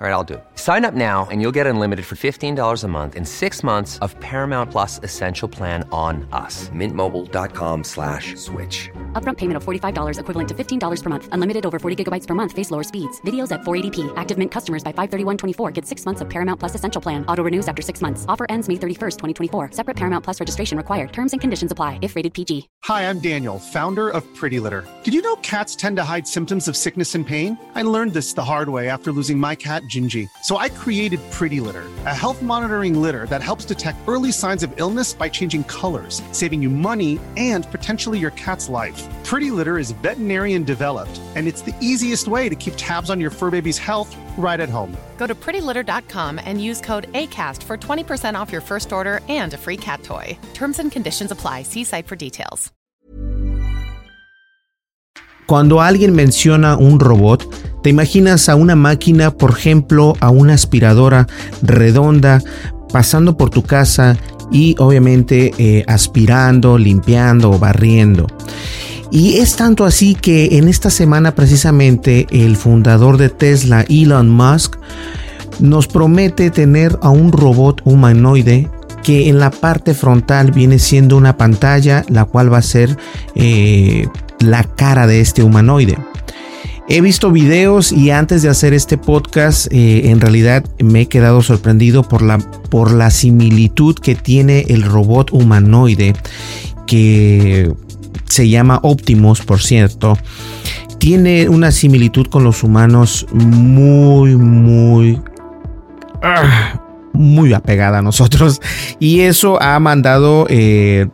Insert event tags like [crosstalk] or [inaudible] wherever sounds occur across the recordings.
All right, I'll do it. Sign up now and you'll get unlimited for $15 a month in six months of Paramount Plus Essential Plan on us. Mintmobile.com slash switch. Upfront payment of $45 equivalent to $15 per month. Unlimited over 40 gigabytes per month. Face lower speeds. Videos at 480p. Active Mint customers by 531.24 get six months of Paramount Plus Essential Plan. Auto renews after six months. Offer ends May 31st, 2024. Separate Paramount Plus registration required. Terms and conditions apply if rated PG. Hi, I'm Daniel, founder of Pretty Litter. Did you know cats tend to hide symptoms of sickness and pain? I learned this the hard way after losing my cat, Gingy. So I created Pretty Litter, a health monitoring litter that helps detect early signs of illness by changing colors, saving you money and potentially your cat's life. Pretty Litter is veterinarian developed, and it's the easiest way to keep tabs on your fur baby's health right at home. Go to prettylitter.com and use code ACAST for 20% off your first order and a free cat toy. Terms and conditions apply. See site for details. Cuando alguien menciona un robot, te imaginas a una máquina, por ejemplo, a una aspiradora redonda pasando por tu casa y obviamente eh, aspirando, limpiando o barriendo. Y es tanto así que en esta semana precisamente el fundador de Tesla, Elon Musk, nos promete tener a un robot humanoide que en la parte frontal viene siendo una pantalla, la cual va a ser eh, la cara de este humanoide. He visto videos y antes de hacer este podcast, eh, en realidad me he quedado sorprendido por la, por la similitud que tiene el robot humanoide que se llama Optimus, por cierto. Tiene una similitud con los humanos muy, muy... ah, muy apegada a nosotros [laughs] y eso ha mandado eh,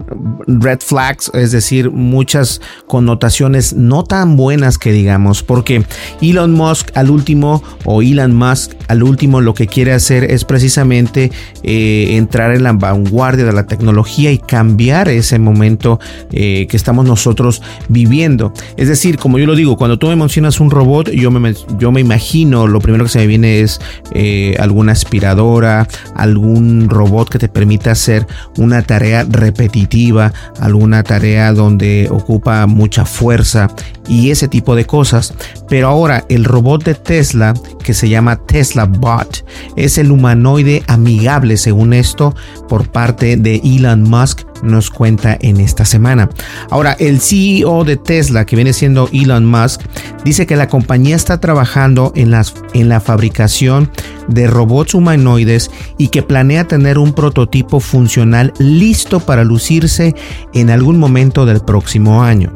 red flags, es decir, muchas connotaciones no tan buenas que digamos, porque Elon Musk al último o Elon Musk al último lo que quiere hacer es precisamente eh, entrar en la vanguardia de la tecnología y cambiar ese momento eh, que estamos nosotros viviendo. Es decir, como yo lo digo, cuando tú me mencionas un robot, yo me, yo me imagino, lo primero que se me viene es alguna aspiradora, algún robot que te permita hacer una tarea repetitiva, alguna tarea donde ocupa mucha fuerza y ese tipo de cosas. Pero ahora el robot de Tesla que se llama Tesla Bot es el humanoide amigable según esto por parte de Elon Musk nos cuenta en esta semana. Ahora, el CEO de Tesla, que viene siendo Elon Musk, dice que la compañía está trabajando en, las, en la fabricación de robots humanoides y que planea tener un prototipo funcional listo para lucirse en algún momento del próximo año.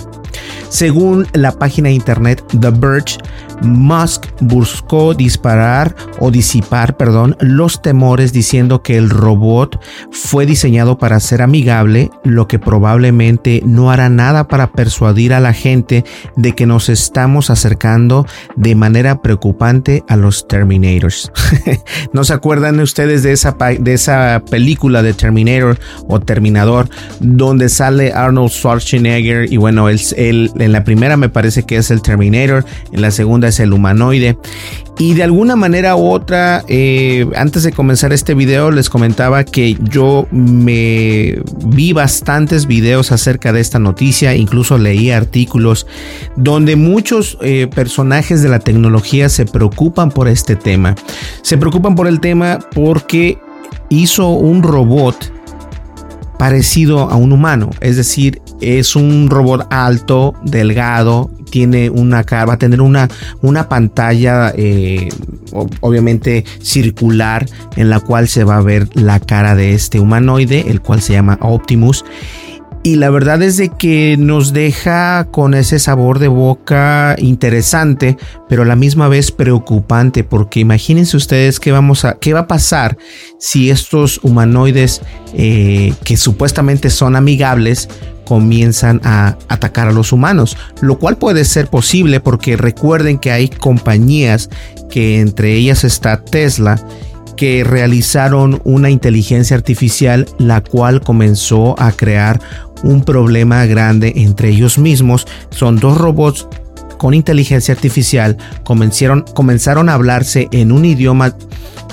Según la página de internet The Verge, Musk buscó disparar o disipar, perdón, los temores diciendo que el robot fue diseñado para ser amigable, lo que probablemente no hará nada para persuadir a la gente de que nos estamos acercando de manera preocupante a los Terminators. [laughs] ¿No se acuerdan ustedes de esa, de esa película de Terminator o Terminador donde sale Arnold Schwarzenegger y bueno, él, en la primera me parece que es el Terminator, en la segunda es el humanoide. Y de alguna manera u otra, eh, antes de comenzar este video, les comentaba que yo me vi bastantes videos acerca de esta noticia, incluso leí artículos donde muchos eh, personajes de la tecnología se preocupan por este tema. Se preocupan por el tema porque hizo un robot parecido a un humano, es decir, es un robot alto, delgado, tiene una cara, va a tener una, una pantalla eh, obviamente circular en la cual se va a ver la cara de este humanoide, el cual se llama Optimus. Y la verdad es de que nos deja con ese sabor de boca interesante, pero a la misma vez preocupante, porque imagínense ustedes qué, vamos a, qué va a pasar si estos humanoides eh, que supuestamente son amigables comienzan a atacar a los humanos, lo cual puede ser posible porque recuerden que hay compañías que entre ellas está Tesla que realizaron una inteligencia artificial la cual comenzó a crear un problema grande entre ellos mismos. Son dos robots con inteligencia artificial, comenzaron, comenzaron a hablarse en un idioma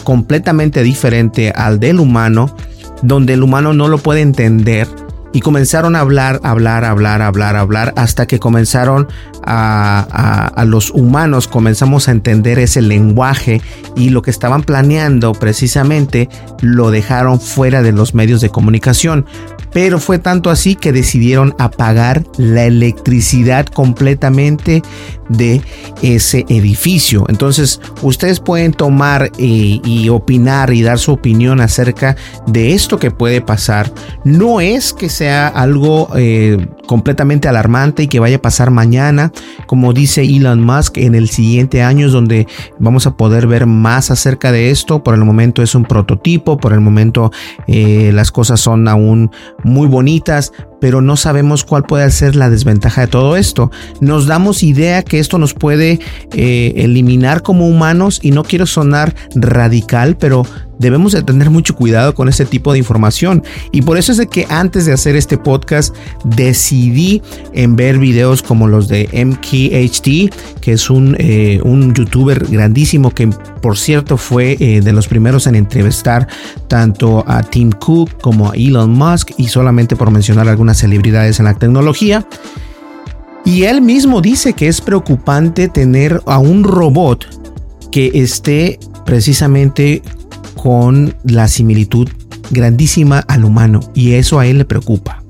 completamente diferente al del humano, donde el humano no lo puede entender y comenzaron a hablar, hablar, hablar, hablar, hablar, hasta que comenzaron a, los humanos, comenzamos a entender ese lenguaje y lo que estaban planeando precisamente lo dejaron fuera de los medios de comunicación. Pero fue tanto así que decidieron apagar la electricidad completamente de ese edificio. Entonces, ustedes pueden tomar y, y, opinar y dar su opinión acerca de esto que puede pasar. No es que sea algo eh, completamente alarmante y que vaya a pasar mañana, como dice Elon Musk, en el siguiente año es donde vamos a poder ver más acerca de esto. Por el momento es un prototipo, por el momento eh, las cosas son aún muy bonitas, pero no sabemos cuál puede ser la desventaja de todo esto. Nos damos idea que esto nos puede eh, eliminar como humanos y no quiero sonar radical, pero debemos de tener mucho cuidado con este tipo de información. Y por eso es de que antes de hacer este podcast decidí en ver videos como los de MKHD, que es un, eh, un youtuber grandísimo que por cierto fue eh, de los primeros en entrevistar tanto a Tim Cook como a Elon Musk y solamente por mencionar algunas celebridades en la tecnología. Y él mismo dice que es preocupante tener a un robot que esté precisamente con la similitud grandísima al humano y eso a él le preocupa.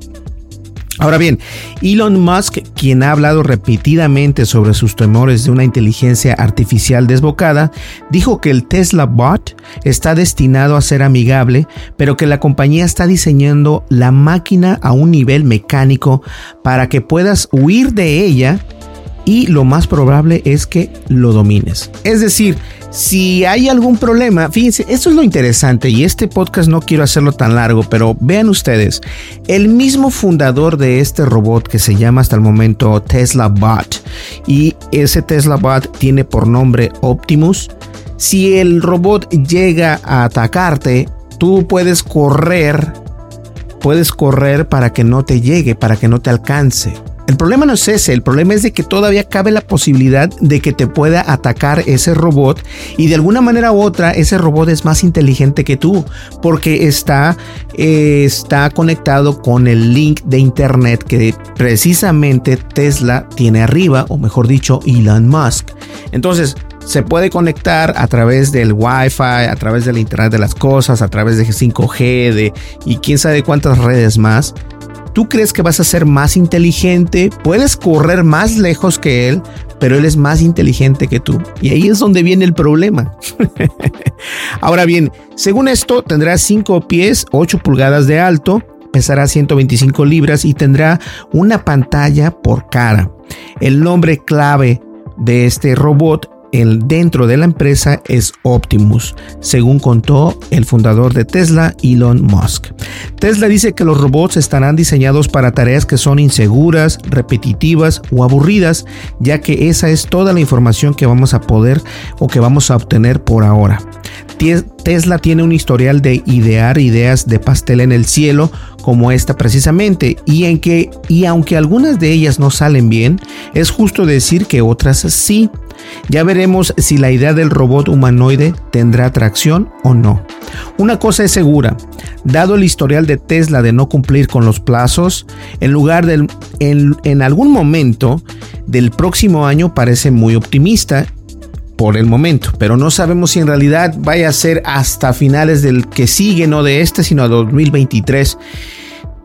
Ahora bien, Elon Musk, quien ha hablado repetidamente sobre sus temores de una inteligencia artificial desbocada, dijo que el Tesla Bot está destinado a ser amigable, pero que la compañía está diseñando la máquina a un nivel mecánico para que puedas huir de ella y lo más probable es que lo domines. Es decir, si hay algún problema, fíjense, esto es lo interesante y este podcast no quiero hacerlo tan largo, pero vean ustedes, el mismo fundador de este robot que se llama hasta el momento Tesla Bot y ese Tesla Bot tiene por nombre Optimus, si el robot llega a atacarte, tú puedes correr, puedes correr para que no te llegue, para que no te alcance. El problema no es ese, el problema es de que todavía cabe la posibilidad de que te pueda atacar ese robot y de alguna manera u otra ese robot es más inteligente que tú porque está, eh, está conectado con el link de internet que precisamente Tesla tiene arriba o mejor dicho Elon Musk. Entonces se puede conectar a través del Wi-Fi, a través del Internet de las Cosas, a través de 5G de, y quién sabe cuántas redes más Tú crees que vas a ser más inteligente, puedes correr más lejos que él, pero él es más inteligente que tú. Y ahí es donde viene el problema. [laughs] Ahora bien, según esto, tendrá 5 pies, 8 pulgadas de alto, pesará 125 libras y tendrá una pantalla por cara. El nombre clave de este robot el dentro de la empresa es Optimus, según contó el fundador de Tesla, Elon Musk. Tesla dice que los robots estarán diseñados para tareas que son inseguras, repetitivas o aburridas, ya que esa es toda la información que vamos a poder o que vamos a obtener por ahora. Tesla tiene un historial de idear ideas de pastel en el cielo como esta precisamente y en que y aunque algunas de ellas no salen bien, es justo decir que otras sí. Ya veremos si la idea del robot humanoide tendrá tracción o no. Una cosa es segura, dado el historial de Tesla de no cumplir con los plazos, en lugar en algún momento del próximo año parece muy optimista por el momento, pero no sabemos si en realidad vaya a ser hasta finales del que sigue, no de este, sino a 2023.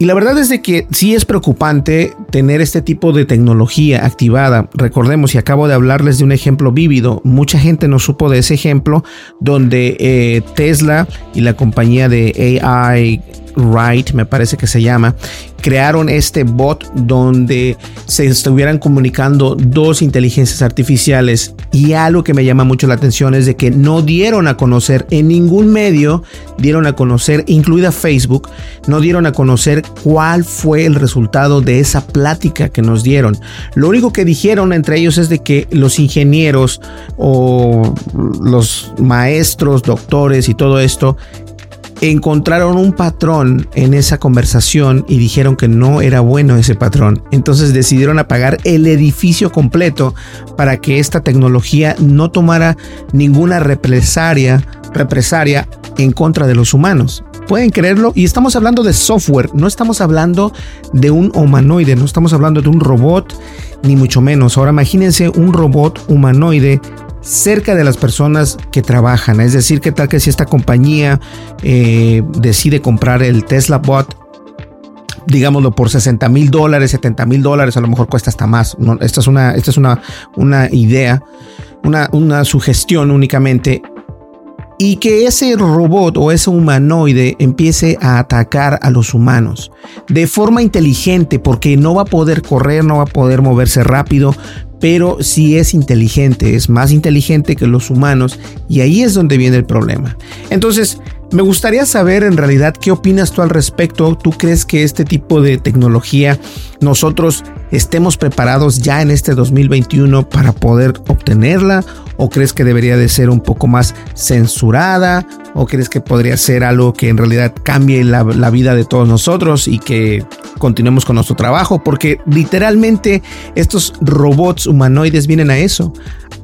Y la verdad es de que sí es preocupante tener este tipo de tecnología activada. Recordemos, y acabo de hablarles de un ejemplo vívido, mucha gente no supo de ese ejemplo donde eh, Tesla y la compañía de AI Wright, me parece que se llama, crearon este bot donde se estuvieran comunicando dos inteligencias artificiales y algo que me llama mucho la atención es de que no dieron a conocer en ningún medio, dieron a conocer, incluida Facebook, no dieron a conocer cuál fue el resultado de esa plática que nos dieron. Lo único que dijeron entre ellos es de que los ingenieros o los maestros, doctores y todo esto encontraron un patrón en esa conversación y dijeron que no era bueno ese patrón. Entonces decidieron apagar el edificio completo para que esta tecnología no tomara ninguna represaria, represaria en contra de los humanos. Pueden creerlo y estamos hablando de software, no estamos hablando de un humanoide, no estamos hablando de un robot, ni mucho menos. Ahora imagínense un robot humanoide cerca de las personas que trabajan. Es decir, que tal que si esta compañía eh, decide comprar el Tesla Bot, digámoslo por 60 mil dólares, 70 mil dólares, a lo mejor cuesta hasta más. esta es una, esta es una, una idea, una, una sugestión únicamente. Y que ese robot o ese humanoide empiece a atacar a los humanos de forma inteligente, porque no va a poder correr, no va a poder moverse rápido, pero si es inteligente, es más inteligente que los humanos y ahí es donde viene el problema. Entonces, me gustaría saber en realidad qué opinas tú al respecto. ¿Tú crees que este tipo de tecnología nosotros estemos preparados ya en este 2021 para poder obtenerla? ¿O crees que debería de ser un poco más censurada? ¿O crees que podría ser algo que en realidad cambie la, la vida de todos nosotros y que continuemos con nuestro trabajo? Porque literalmente estos robots humanoides vienen a eso,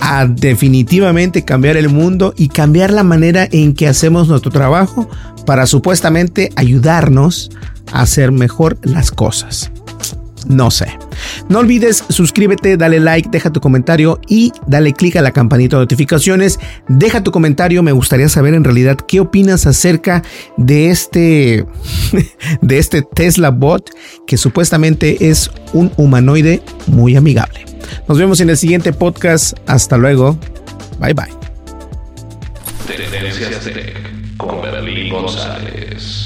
a definitivamente cambiar el mundo y cambiar la manera en que hacemos nuestro trabajo para supuestamente ayudarnos a hacer mejor las cosas. No sé. No olvides suscríbete, dale like, deja tu comentario y dale click a la campanita de notificaciones. Deja tu comentario, me gustaría saber en realidad qué opinas acerca de este [laughs] de este Tesla bot que supuestamente es un humanoide muy amigable. Nos vemos en el siguiente podcast. Hasta luego. Bye bye. con González.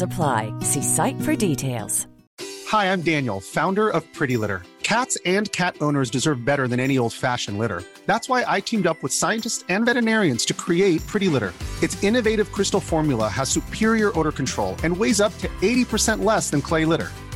apply. See site for details. Hi, I'm Daniel, founder of Pretty Litter. Cats and cat owners deserve better than any old-fashioned litter. That's why I teamed up with scientists and veterinarians to create Pretty Litter. Its innovative crystal formula has superior odor control and weighs up to 80% less than clay litter.